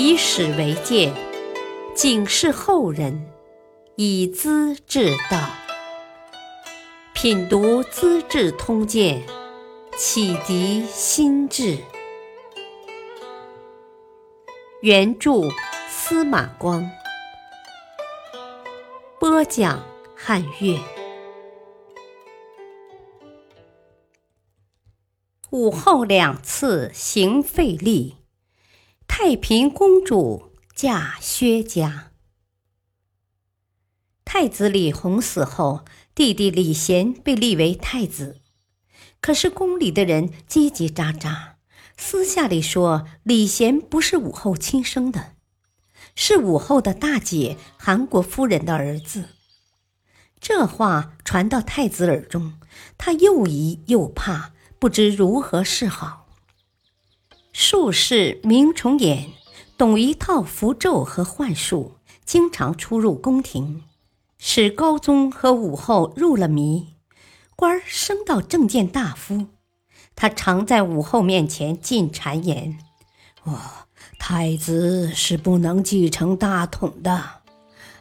以史为鉴，警示后人，以资治道。品读《资治通鉴》，启迪心智。原著司马光，播讲汉乐。武后两次行废立。太平公主嫁薛家。太子李弘死后，弟弟李贤被立为太子。可是宫里的人叽叽喳喳，私下里说李贤不是武后亲生的，是武后的大姐韩国夫人的儿子。这话传到太子耳中，他又疑又怕，不知如何是好。术士明崇俨懂一套符咒和幻术，经常出入宫廷，使高宗和武后入了迷，官儿升到正谏大夫。他常在武后面前进谗言：“哦，太子是不能继承大统的。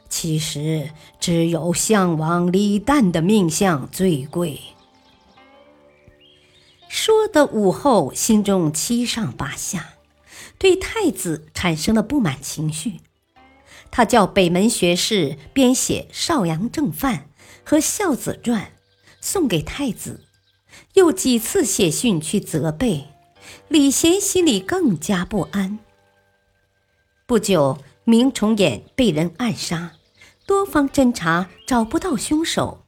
其实只有项王李旦的命相最贵。”说的武后心中七上八下，对太子产生了不满情绪。他叫北门学士编写《少阳正范》和《孝子传》，送给太子，又几次写信去责备。李贤心里更加不安。不久，明崇俨被人暗杀，多方侦查找不到凶手。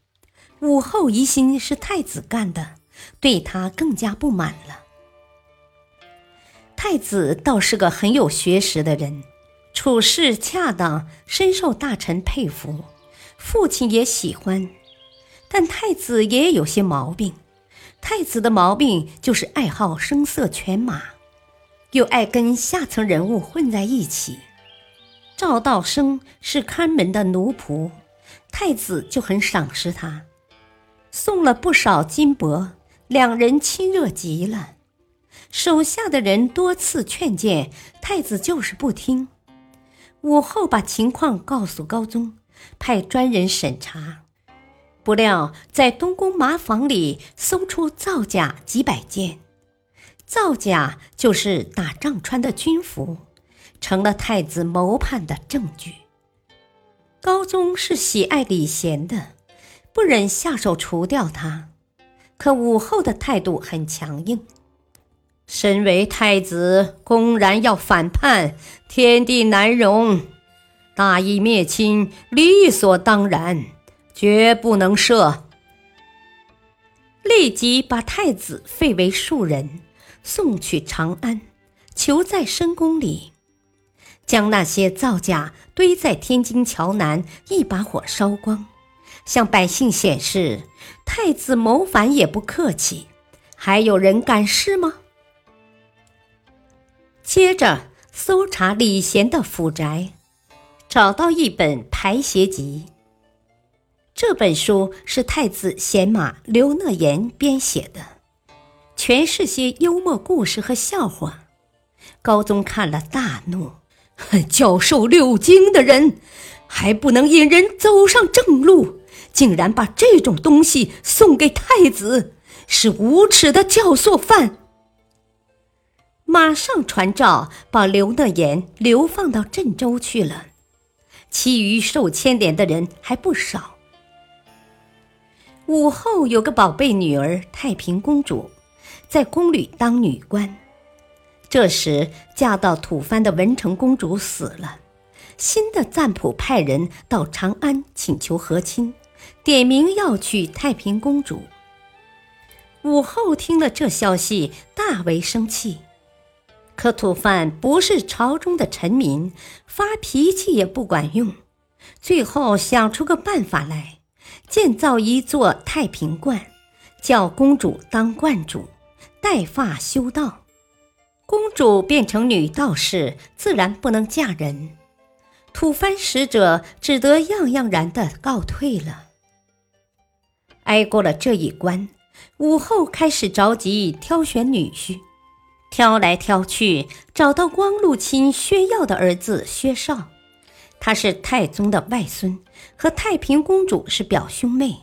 武后疑心是太子干的。对他更加不满了。太子倒是个很有学识的人，处事恰当，深受大臣佩服，父亲也喜欢。但太子也有些毛病，太子的毛病就是爱好声色犬马，又爱跟下层人物混在一起。赵道生是看门的奴仆，太子就很赏识他，送了不少金帛。两人亲热极了，手下的人多次劝谏，太子就是不听。武后把情况告诉高宗，派专人审查，不料在东宫麻房里搜出造假几百件，造假就是打仗穿的军服，成了太子谋叛的证据。高宗是喜爱李贤的，不忍下手除掉他。可武后的态度很强硬，身为太子，公然要反叛，天地难容，大义灭亲，理所当然，绝不能赦。立即把太子废为庶人，送去长安，囚在深宫里，将那些造假堆在天津桥南，一把火烧光。向百姓显示，太子谋反也不客气，还有人敢试吗？接着搜查李贤的府宅，找到一本《排邪集》。这本书是太子贤马刘讷言编写的，全是些幽默故事和笑话。高宗看了大怒：教授六经的人，还不能引人走上正路？竟然把这种东西送给太子，是无耻的教唆犯。马上传诏把刘讷言流放到镇州去了，其余受牵连的人还不少。武后有个宝贝女儿太平公主，在宫里当女官。这时嫁到吐蕃的文成公主死了，新的赞普派人到长安请求和亲。点名要娶太平公主。武后听了这消息，大为生气。可吐蕃不是朝中的臣民，发脾气也不管用。最后想出个办法来，建造一座太平观，叫公主当观主，带发修道。公主变成女道士，自然不能嫁人。吐蕃使者只得样样然的告退了。挨过了这一关，武后开始着急挑选女婿。挑来挑去，找到光禄卿薛耀的儿子薛绍，他是太宗的外孙，和太平公主是表兄妹。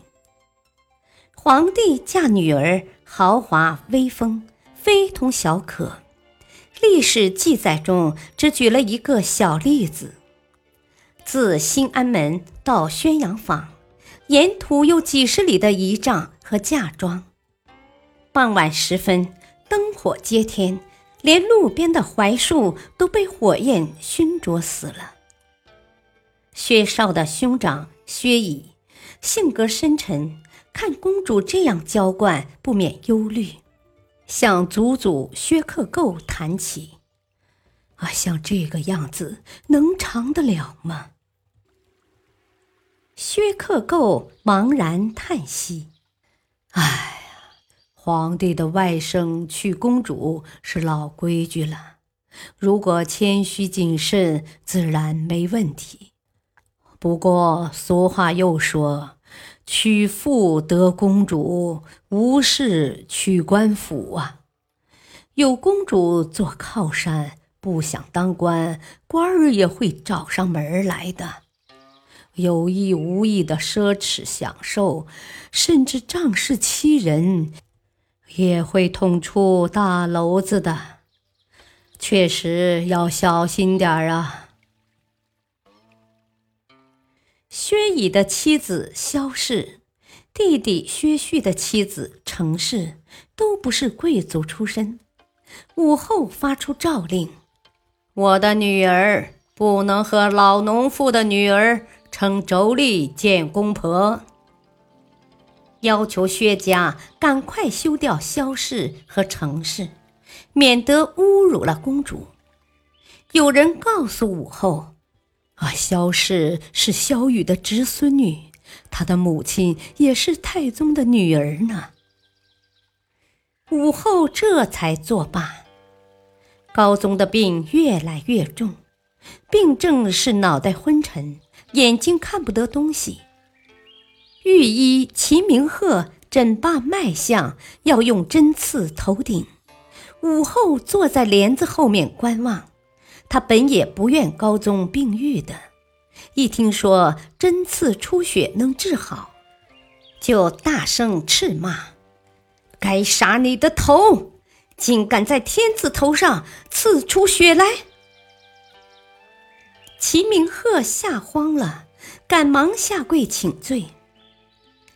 皇帝嫁女儿，豪华威风，非同小可。历史记载中只举了一个小例子：自新安门到宣阳坊，沿途有几十里的仪仗和嫁妆。傍晚时分，灯火接天，连路边的槐树都被火焰熏灼死了。薛绍的兄长薛乙，性格深沉，看公主这样娇惯，不免忧虑，向祖祖薛克构谈起：“啊，像这个样子，能长得了吗？”薛克构茫然叹息：“唉。”皇帝的外甥娶公主是老规矩了，如果谦虚谨慎，自然没问题。不过俗话又说：“娶妇得公主，无事娶官府啊。”有公主做靠山，不想当官，官儿也会找上门来的。有意无意的奢侈享受，甚至仗势欺人。也会捅出大娄子的，确实要小心点儿啊。薛乙的妻子萧氏，弟弟薛旭的妻子程氏，都不是贵族出身。武后发出诏令：我的女儿不能和老农妇的女儿称妯娌见公婆。要求薛家赶快休掉萧氏和程氏，免得侮辱了公主。有人告诉武后：“啊，萧氏是萧雨的侄孙女，她的母亲也是太宗的女儿呢。”武后这才作罢。高宗的病越来越重，病症是脑袋昏沉，眼睛看不得东西。御医秦明鹤诊罢脉象，要用针刺头顶。武后坐在帘子后面观望。她本也不愿高宗病愈的，一听说针刺出血能治好，就大声斥骂：“该杀你的头！竟敢在天子头上刺出血来！”齐明鹤吓慌了，赶忙下跪请罪。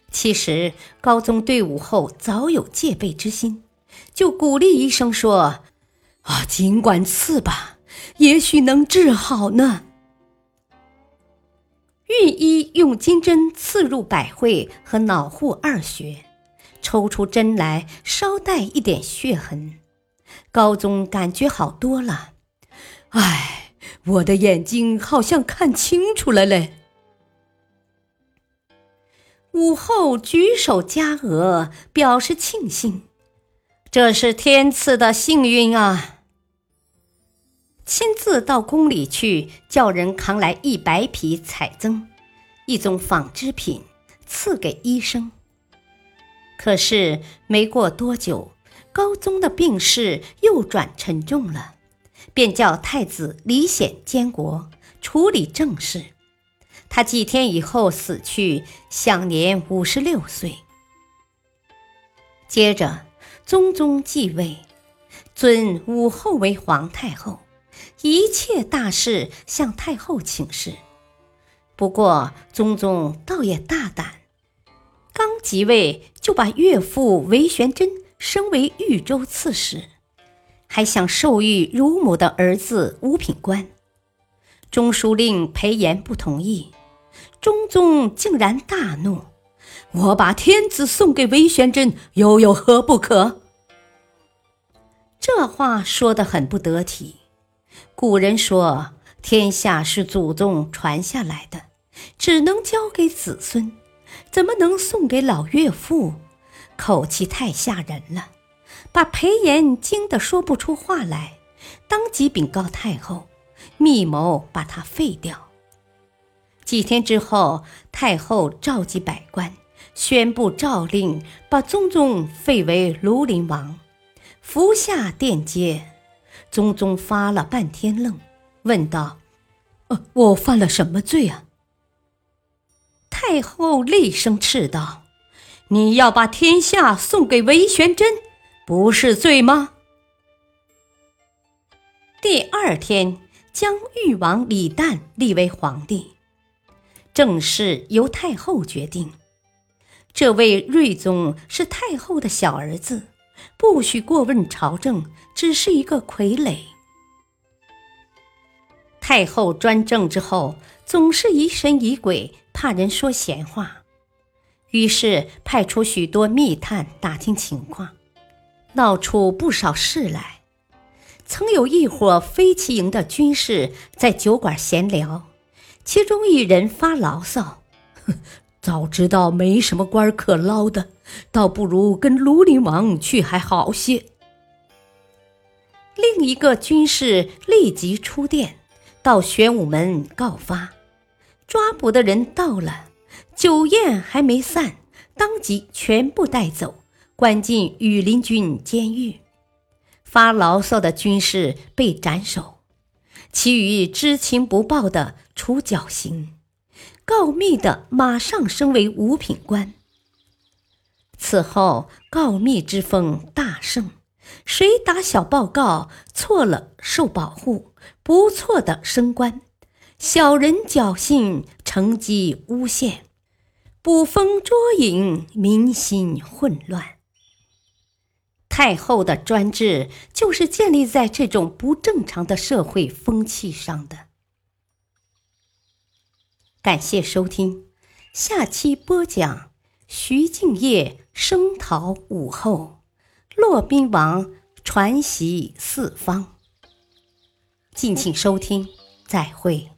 其实高宗对武后早有戒备之心，就鼓励医生说：“啊，尽管刺吧，也许能治好呢。”御医用金针刺入百会和脑户二穴，抽出针来，稍带一点血痕。高宗感觉好多了。唉，我的眼睛好像看清楚了嘞。武后举手加额，表示庆幸，这是天赐的幸运啊！亲自到宫里去，叫人扛来一百匹彩缯，一种纺织品，赐给医生。可是没过多久，高宗的病势又转沉重了，便叫太子李显监国，处理政事。他几天以后死去，享年五十六岁。接着，宗宗继位，尊武后为皇太后，一切大事向太后请示。不过，宗宗倒也大胆，刚即位就把岳父韦玄贞升为豫州刺史，还想授予乳母的儿子五品官。中书令裴炎不同意。中宗竟然大怒：“我把天子送给韦玄贞，又有何不可？”这话说得很不得体。古人说：“天下是祖宗传下来的，只能交给子孙，怎么能送给老岳父？”口气太吓人了，把裴炎惊得说不出话来，当即禀告太后，密谋把他废掉。几天之后，太后召集百官，宣布诏令，把宗宗废为庐陵王，伏下殿阶。宗宗发了半天愣，问道：“呃，我犯了什么罪啊？”太后厉声斥道：“你要把天下送给韦玄真，不是罪吗？”第二天，将誉王李旦立为皇帝，政事由太后决定。这位睿宗是太后的小儿子，不许过问朝政，只是一个傀儡。太后专政之后，总是疑神疑鬼，怕人说闲话，于是派出许多密探打听情况，闹出不少事来。曾有一伙飞骑营的军士在酒馆闲聊，其中一人发牢骚。哼 早知道没什么官可捞的，倒不如跟庐陵王去还好些。另一个军士立即出殿，到玄武门告发，抓捕的人到了，酒宴还没散，当即全部带走，关进羽林军监狱。发牢骚的军士被斩首，其余知情不报的处绞刑。告密的马上升为五品官。此后，告密之风大盛，谁打小报告错了受保护，不错的升官；小人侥幸，乘机诬陷，捕风捉影，民心混乱。太后的专制就是建立在这种不正常的社会风气上的。感谢收听，下期播讲徐敬业声讨武后，骆宾王传习四方。敬请收听，再会。